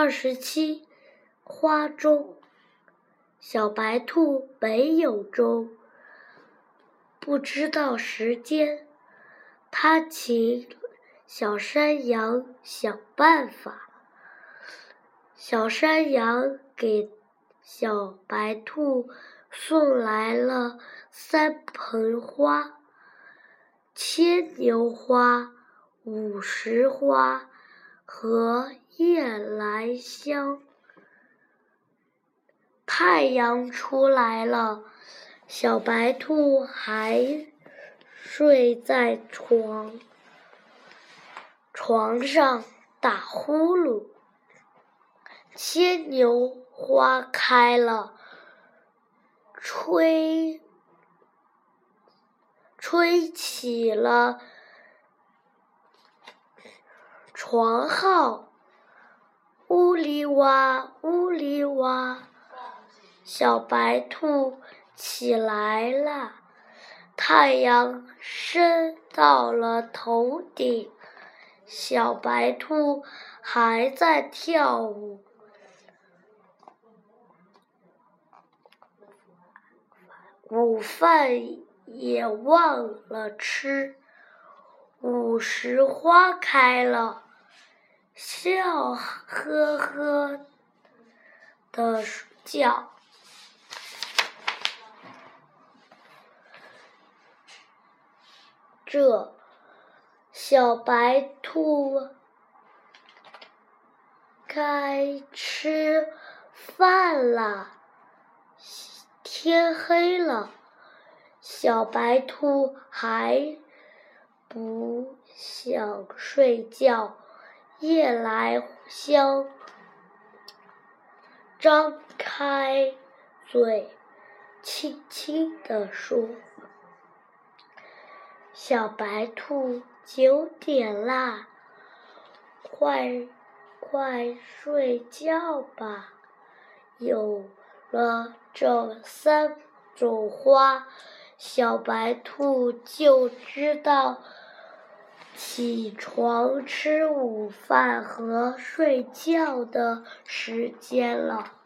二十七，花钟。小白兔没有钟，不知道时间。它请小山羊想办法。小山羊给小白兔送来了三盆花：牵牛花、五十花和夜来香。太阳出来了，小白兔还睡在床床上打呼噜。牵牛花开了，吹吹起了床号，呜哩哇，呜哩哇。小白兔起来了，太阳升到了头顶，小白兔还在跳舞。午饭也忘了吃，午时花开了，笑呵呵的叫。这小白兔该吃饭了。天黑了，小白兔还不想睡觉。夜来香张开嘴，轻轻地说。小白兔，九点啦，快快睡觉吧。有了这三种花，小白兔就知道起床、吃午饭和睡觉的时间了。